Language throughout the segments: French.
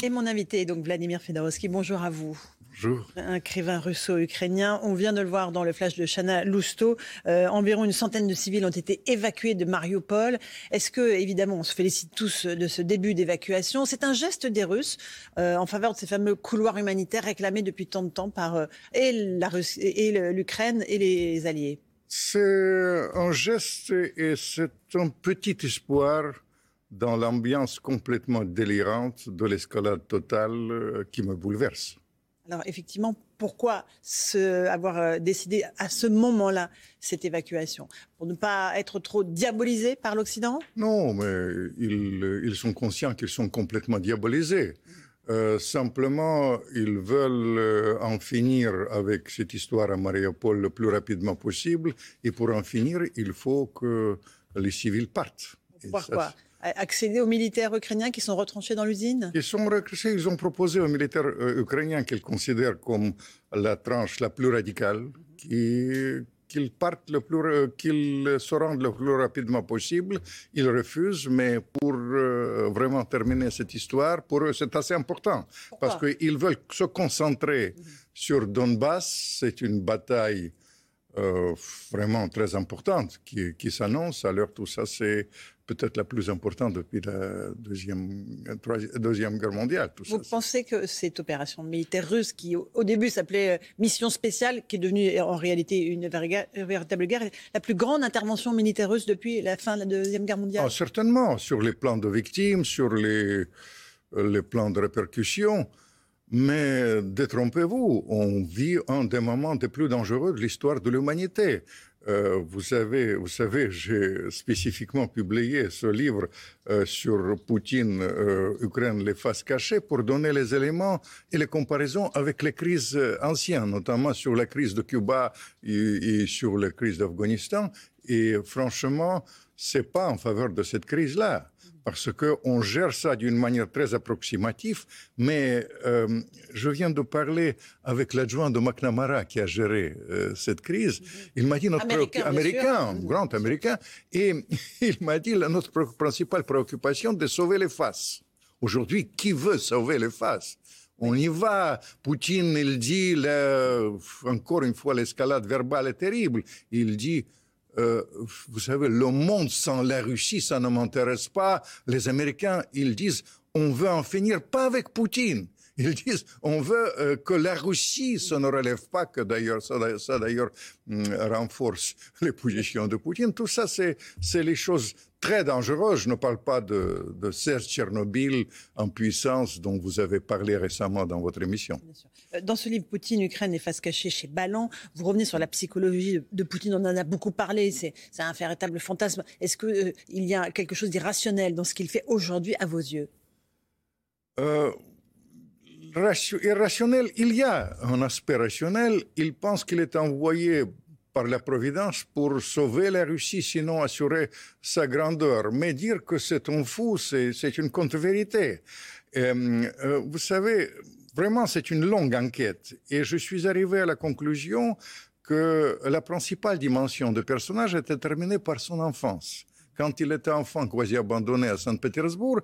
Et mon invité est donc Vladimir Fedorovski. Bonjour à vous. Bonjour. Un écrivain russo-ukrainien. On vient de le voir dans le flash de Chana Lousteau. Euh, environ une centaine de civils ont été évacués de Mariupol. Est-ce que, évidemment, on se félicite tous de ce début d'évacuation? C'est un geste des Russes euh, en faveur de ces fameux couloirs humanitaires réclamés depuis tant de temps par euh, et la Russie, et l'Ukraine et les alliés. C'est un geste et c'est un petit espoir dans l'ambiance complètement délirante de l'escalade totale euh, qui me bouleverse. Alors effectivement, pourquoi avoir euh, décidé à ce moment-là cette évacuation? Pour ne pas être trop diabolisé par l'Occident? Non, mais ils, ils, sont conscients qu'ils sont complètement diabolisés. Euh, simplement, ils veulent en finir avec cette histoire à Mariupol le plus rapidement possible. Et pour en finir, il faut que les civils partent. Pourquoi accéder aux militaires ukrainiens qui sont retranchés dans l'usine? Ils sont retranchés, ils ont proposé aux militaires euh, ukrainiens qu'ils considèrent comme la tranche la plus radicale, qu'ils partent le plus, qu'ils se rendent le plus rapidement possible. Ils refusent, mais pour euh, vraiment terminer cette histoire, pour eux, c'est assez important. parce qu'ils veulent se concentrer sur Donbass. C'est une bataille euh, vraiment très importante qui, qui s'annonce. Alors tout ça, c'est peut-être la plus importante depuis la Deuxième, deuxième Guerre mondiale. Vous pensez que cette opération militaire russe, qui au début s'appelait euh, mission spéciale, qui est devenue en réalité une véritable guerre, la plus grande intervention militaire russe depuis la fin de la Deuxième Guerre mondiale? Ah, Certainement, sur les plans de victimes, sur les, euh, les plans de répercussions. Mais détrompez-vous, on vit un des moments les plus dangereux de l'histoire de l'humanité. Euh, vous savez, vous savez, j'ai spécifiquement publié ce livre euh, sur Poutine, euh, Ukraine, les faces cachées, pour donner les éléments et les comparaisons avec les crises anciennes, notamment sur la crise de Cuba et, et sur la crise d'Afghanistan. Et franchement, c'est pas en faveur de cette crise-là parce qu'on gère ça d'une manière très approximative, mais euh, je viens de parler avec l'adjoint de McNamara qui a géré euh, cette crise. Il m'a dit notre américain, américain grand américain, et il m'a dit notre principale préoccupation de sauver les faces. Aujourd'hui, qui veut sauver les faces? On y va. Poutine, il dit, encore une fois, l'escalade verbale est terrible. Il dit, euh, vous savez, le monde sans la Russie, ça ne m'intéresse pas. Les Américains, ils disent, on veut en finir pas avec Poutine. Ils disent, on veut euh, que la Russie, ça ne relève pas que d'ailleurs, ça, ça d'ailleurs hum, renforce les positions de Poutine. Tout ça, c'est, c'est les choses très dangereuses. Je ne parle pas de, de Serge Tchernobyl en puissance dont vous avez parlé récemment dans votre émission. Euh, dans ce livre, Poutine, Ukraine et face cachée chez Ballan, vous revenez sur la psychologie de Poutine. On en a beaucoup parlé. C'est, c'est un véritable fantasme. Est-ce qu'il euh, il y a quelque chose d'irrationnel dans ce qu'il fait aujourd'hui à vos yeux? Euh, irrationnel, il y a un aspect rationnel. Il pense qu'il est envoyé par la Providence pour sauver la Russie, sinon assurer sa grandeur. Mais dire que c'est un fou, c'est une contre-vérité. Euh, euh, vous savez, vraiment, c'est une longue enquête. Et je suis arrivé à la conclusion que la principale dimension du personnage est déterminée par son enfance quand il était enfant, quasi abandonné à Saint-Pétersbourg,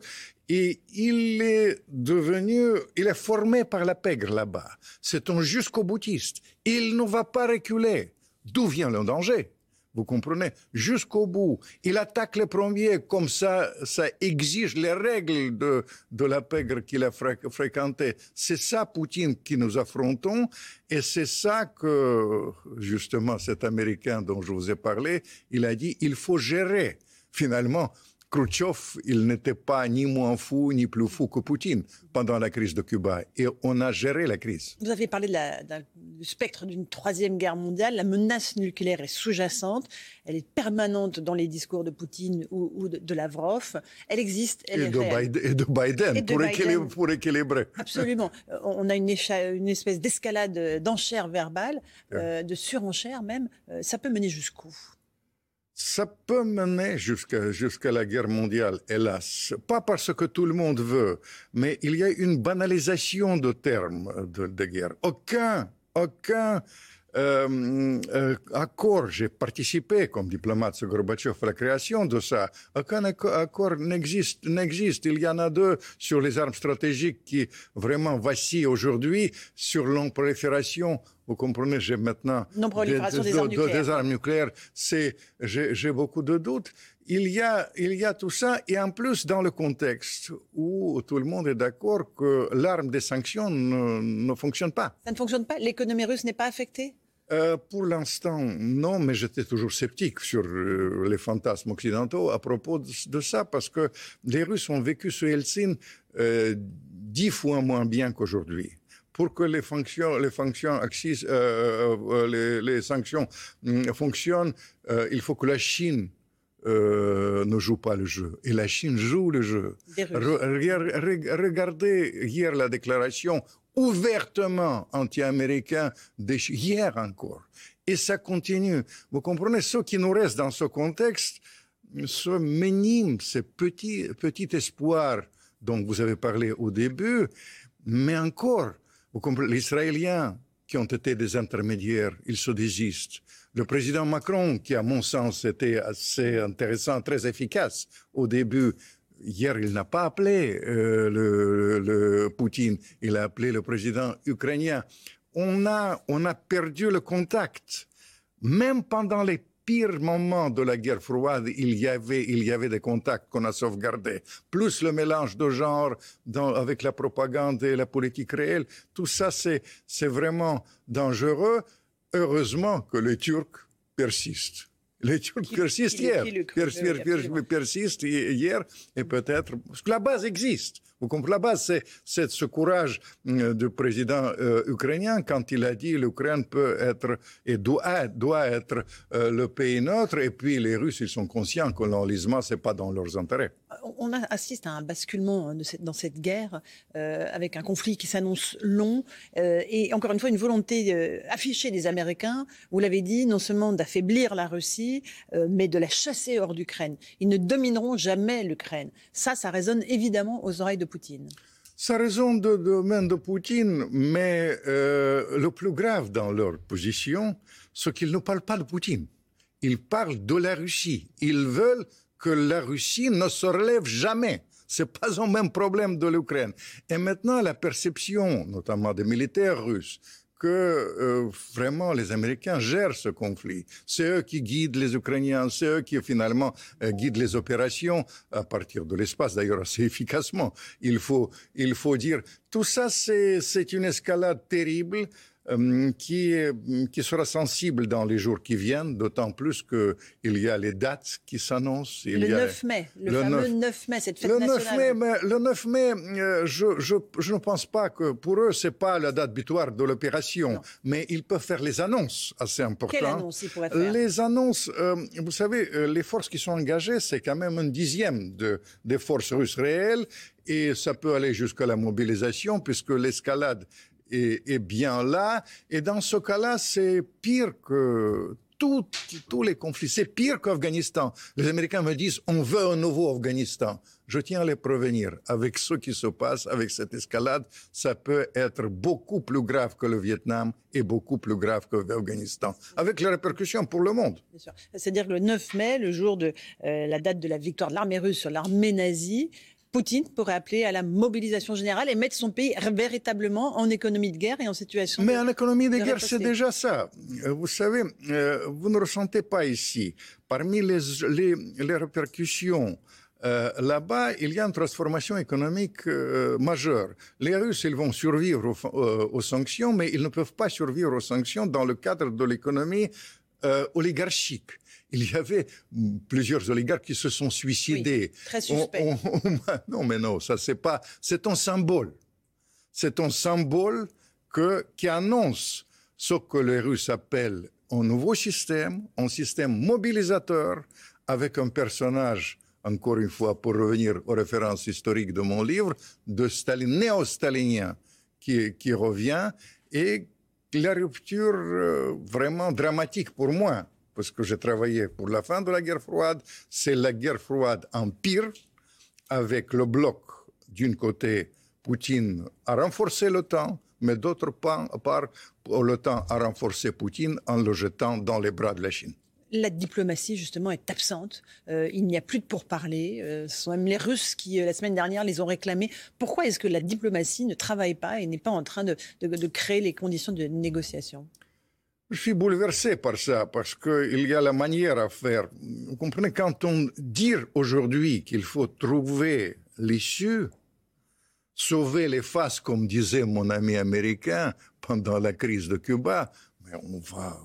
et il est devenu, il est formé par la pègre là-bas. C'est un jusqu'au boutiste. Il ne va pas reculer. D'où vient le danger? Vous comprenez? Jusqu'au bout. Il attaque les premiers, comme ça, ça exige les règles de, de la pègre qu'il a fréquentée. C'est ça, Poutine, qui nous affrontons. Et c'est ça que, justement, cet Américain dont je vous ai parlé, il a dit, il faut gérer finalement, Khrouchtchev, il n'était pas ni moins fou ni plus fou que Poutine pendant la crise de Cuba. Et on a géré la crise. Vous avez parlé de la, du spectre d'une troisième guerre mondiale. La menace nucléaire est sous-jacente. Elle est permanente dans les discours de Poutine ou, de, Lavrov. Elle existe. Elle et, est de Biden, et, de Biden, pour, Équilibrer, pour, Équilibrer, Absolument. On a une, une espèce d'escalade d'enchères verbales, euh, de surenchères même. Euh, ça peut mener jusqu'où? Ça peut mener jusqu'à la guerre mondiale, hélas. Pas parce que tout le monde veut, mais il y a une banalisation de termes de, de guerre. Aucun, aucun euh, accord, j'ai participé comme diplomate sur Gorbatchev à la création de ça. Aucun accord n'existe, n'existe. Il y en a deux sur les armes stratégiques qui vraiment vacillent aujourd'hui sur l'emprolifération. Vous comprenez, j'ai maintenant non des, des, armes nucléaires. Des armes nucléaires. C'est, j'ai, j'ai beaucoup de doutes. Il y a, il y a tout ça, et en plus dans le contexte où tout le monde est d'accord que l'arme des sanctions ne, ne fonctionne pas. Ça ne fonctionne pas? L'économie russe n'est pas affectée? Euh, pour l'instant, non, mais j'étais toujours sceptique sur euh, les fantasmes occidentaux à propos de, de, ça, parce que les Russes ont vécu sous Helsinki euh, dix fois moins bien qu'aujourd'hui. Pour que les fonctions, les fonctions axis, les, les, sanctions fonctionnent, il faut que la Chine euh, ne joue pas le jeu. Et la Chine joue le jeu. Re, regardez hier la déclaration ouvertement anti-américain hier encore. Et ça continue. Vous comprenez, ce qui nous reste dans ce contexte, ce minime, ce petit, petit espoir dont vous avez parlé au début, mais encore, vous comprenez, les Israéliens qui ont été des intermédiaires, ils se désistent. Le président Macron, qui à mon sens était assez intéressant, très efficace au début, hier, il n'a pas appelé euh, le, le, Poutine, il a appelé le président ukrainien. On a, on a perdu le contact. Même pendant les pires moments de la guerre froide, il y avait, il y avait des contacts qu'on a sauvegardés. Plus le mélange de genres avec la propagande et la politique réelle, tout ça, c'est vraiment dangereux. Heureusement que les Turcs persistent. Les Turcs persistent hier. persistent hier et peut-être. Parce que la base existe. Vous comprenez La base, c'est ce courage euh, du président euh, ukrainien quand il a dit l'Ukraine peut être et doit, doit être euh, le pays neutre. Et puis les Russes, ils sont conscients que l'enlisement, c'est pas dans leurs intérêts. On assiste à un basculement cette, dans cette guerre avec un conflit qui s'annonce long et encore une fois une volonté affichée des Américains. Vous l'avez dit, non seulement d'affaiblir la Russie euh, mais de la chasser hors d'Ukraine. Ils ne domineront jamais l'Ukraine. Ça, ça résonne évidemment aux oreilles de Poutine. Ça résonne de domaine de Poutine, mais euh, le plus grave dans leur position, c'est qu'ils ne parlent pas de Poutine. Ils parlent de la Russie. Ils veulent que la Russie ne se relève jamais. C'est pas un même problème de l'Ukraine. Et maintenant, la perception, notamment des militaires russes, que euh, vraiment les Américains gèrent ce conflit. C'est eux qui guident les Ukrainiens, c'est eux qui finalement euh, guident les opérations à partir de l'espace, d'ailleurs assez efficacement. Il faut, il faut dire, tout ça c'est une escalade terrible qui, qui sera sensible dans les jours qui viennent, d'autant plus qu'il y a les dates qui s'annoncent. Le 9 mai, le, fameux 9, mai, cette fête le nationale. 9 mai, le 9 mai, euh, je, je, je, ne pense pas que pour eux, c'est pas la date butoir de l'opération, mais ils peuvent faire les annonces assez importantes. Quelles annonces ils pourraient faire? Les annonces, euh, vous savez, les forces qui sont engagées, c'est quand même un dixième de, des forces russes réelles et ça peut aller jusqu'à la mobilisation puisque l'escalade est, bien là. Et dans ce cas-là, c'est pire que tous les conflits. C'est pire qu'Afghanistan. Les Américains me disent, on veut un nouveau Afghanistan. Je tiens à les prévenir. Avec ce qui se passe, avec cette escalade, ça peut être beaucoup plus grave que le Vietnam et beaucoup plus grave que l'Afghanistan, avec les répercussions pour le monde. C'est-à-dire que le 9 mai, le jour de euh, la date de la victoire de l'armée russe sur l'armée nazie, Poutine pourrait appeler à la mobilisation générale et mettre son pays véritablement en économie de guerre et en situation. Mais en économie de, guerre, c'est déjà ça. Euh, vous savez, euh, vous ne ressentez pas ici. Parmi les, les, les répercussions euh, là-bas, il y a une transformation économique euh, majeure. Les Russes, ils vont survivre aux, euh, aux, sanctions, mais ils ne peuvent pas survivre aux sanctions dans le cadre de l'économie oligarchique. il y avait plusieurs oligarques qui se sont suicidés. très suspect. non, mais non, ça c'est pas. C'est un symbole. C'est un symbole que, qui annonce ce que les Russes appellent un nouveau système, un système mobilisateur avec un personnage, encore une fois, pour revenir aux références historiques de mon livre, de Staline, néo-stalinien, qui, qui revient et la rupture euh, vraiment dramatique pour moi, parce que j'ai travaillé pour la fin de la guerre froide, c'est la guerre froide en pire, avec le bloc d'un côté, Poutine a renforcé l'OTAN, mais d'autre part, l'OTAN a renforcé Poutine en le jetant dans les bras de la Chine la diplomatie, justement, est absente. Euh, il n'y a plus de pourparlers. Euh, ce sont même les Russes qui, euh, la semaine dernière, les ont réclamés. Pourquoi est-ce que la diplomatie ne travaille pas et n'est pas en train de, créer les conditions de négociation? Je suis bouleversé par ça, parce qu'il y a la manière à faire. Vous comprenez, quand on dit aujourd'hui qu'il faut trouver l'issue, sauver les faces, comme disait mon ami américain pendant la crise de Cuba, mais on va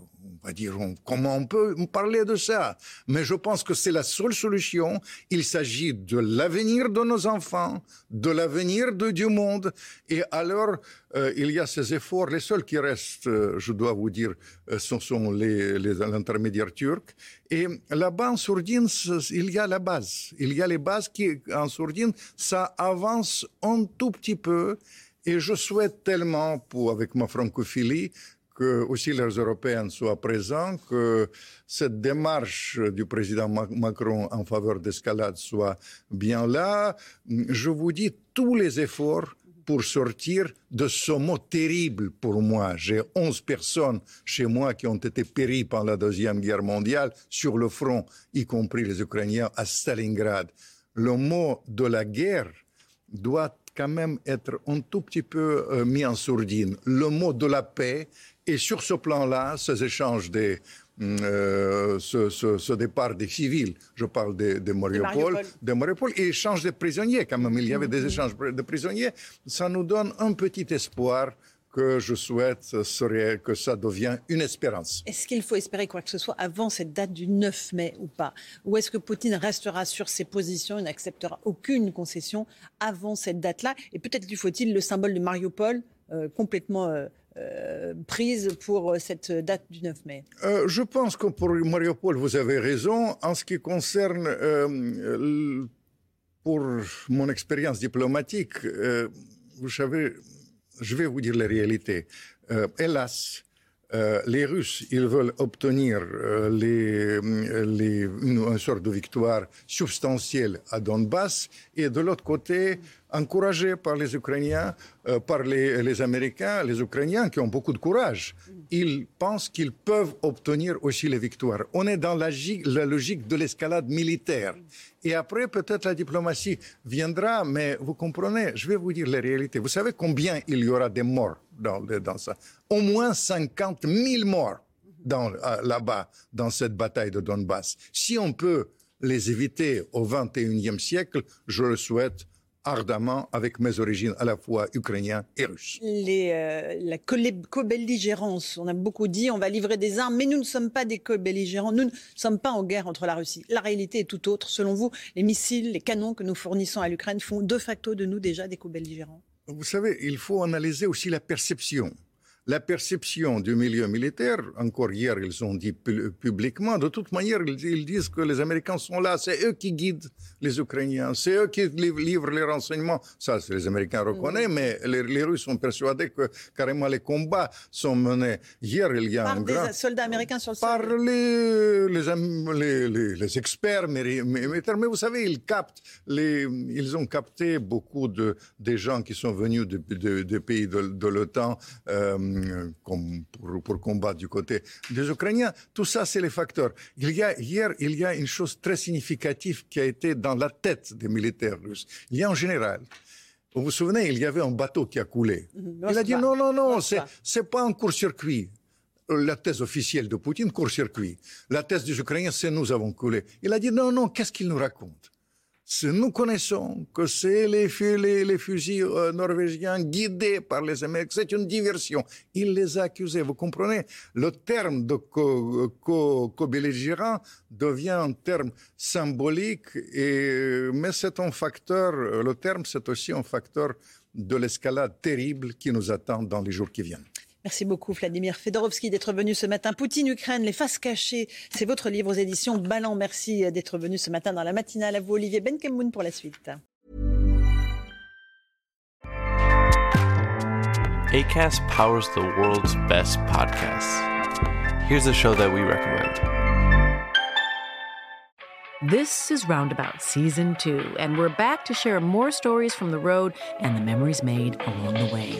va dire, comment on peut parler de ça? Mais je pense que c'est la seule solution. Il s'agit de l'avenir de nos enfants, de l'avenir du monde. Et alors, euh, il y a ces efforts. Les seuls qui restent, euh, je dois vous dire, euh, ce sont les, les intermédiaires turcs. Et là-bas, en sourdine, il y a la base. Il y a les bases qui, en sourdine, ça avance un tout petit peu. Et je souhaite tellement, avec ma francophilie, que aussi les Européens soient présents, que cette démarche du président Macron en faveur d'escalade soit bien là. Je vous dis tous les efforts pour sortir de ce mot terrible pour moi. J'ai 11 personnes chez moi qui ont été péries pendant la Deuxième Guerre mondiale sur le front, y compris les Ukrainiens à Stalingrad. Le mot de la guerre doit quand même être un tout petit peu euh, mis en sourdine. Le mot de la paix et sur ce plan-là, ces échanges des, euh, ce, ce, ce, départ des civils, je parle de, de Mariupol, de Mariupol, et échange des prisonniers quand même. Il y avait des échanges de prisonniers. Ça nous donne un petit espoir que je souhaite serait que ça devienne une espérance. Est-ce qu'il faut espérer quoi que ce soit avant cette date du 9 mai ou pas? Ou est-ce que Poutine restera sur ses positions et n'acceptera aucune concession avant cette date-là? Et peut-être lui faut-il le symbole de Mariupol euh, complètement euh, euh, prise pour cette date du 9 mai? Je pense que pour Mariupol, vous avez raison. En ce qui concerne, pour mon expérience diplomatique, vous savez, je vais vous dire la réalité. hélas, les Russes, ils veulent obtenir les, une, sorte de victoire substantielle à Donbass, et de l'autre côté, encouragés par les Ukrainiens, euh, par les, Américains, les Ukrainiens qui ont beaucoup de courage. Ils pensent qu'ils peuvent obtenir aussi les victoires. On est dans la, logique de l'escalade militaire. Et après, peut-être la diplomatie viendra, mais vous comprenez, je vais vous dire la réalité. Vous savez combien il y aura de morts dans, dans ça? Au moins 50 000 morts euh, là-bas, dans cette bataille de Donbass. Si on peut les éviter au 21e siècle, je le souhaite ardemment avec mes origines à la fois ukrainiennes et russes. Les, euh, la co-belligérance, on a beaucoup dit, on va livrer des armes, mais nous ne sommes pas des co-belligérants, nous ne sommes pas en guerre entre la Russie. La réalité est tout autre. Selon vous, les missiles, les canons que nous fournissons à l'Ukraine font de facto de nous déjà des co-belligérants? Vous savez, il faut analyser aussi la perception la perception du milieu militaire, encore hier ils ont dit publiquement, de toute manière ils, disent que les Américains sont là, c'est eux qui guident les Ukrainiens, c'est eux qui livrent les renseignements. Ça, les Américains reconnaissent, mais les, Russes sont persuadés que carrément les combats sont menés. Hier, il y a par un des grand... soldats américains sur le sol. Par les, les, les, experts militaires, mais vous savez, ils captent, les, ils ont capté beaucoup de des gens qui sont venus des pays de, l'OTAN. Euh, pour, pour, combattre du côté des Ukrainiens. Tout ça, c'est les facteurs. Il y a, hier, il y a une chose très significative qui a été dans la tête des militaires russes. Il y a en général, vous vous souvenez, il y avait un bateau qui a coulé. Mhm. il a dit non, non, non, c'est, c'est pas un court-circuit. La thèse officielle de Poutine, court-circuit. La thèse des Ukrainiens, c'est nous avons coulé. Il a dit non, non, qu'est-ce qu'il nous raconte? Nous connaissons que c'est les, fusils euh, norvégiens guidés par les Américains. C'est une diversion. Il les a accusés. Vous comprenez? Le terme de co-belligérant devient un terme symbolique, et, mais c'est un facteur, le terme, c'est aussi un facteur de l'escalade terrible qui nous attend dans les jours qui viennent. Merci beaucoup Vladimir Fedorovski d'être venu ce matin. Poutine, Ukraine, les faces cachées, c'est votre livre aux éditions Ballant. Merci d'être venu ce matin dans la matinale. À vous Olivier Benkemoun pour la suite. ACAST powers the world's best podcasts. Here's a show that we recommend. This is Roundabout Season 2, and we're back to share more stories from the road and the memories made along the way.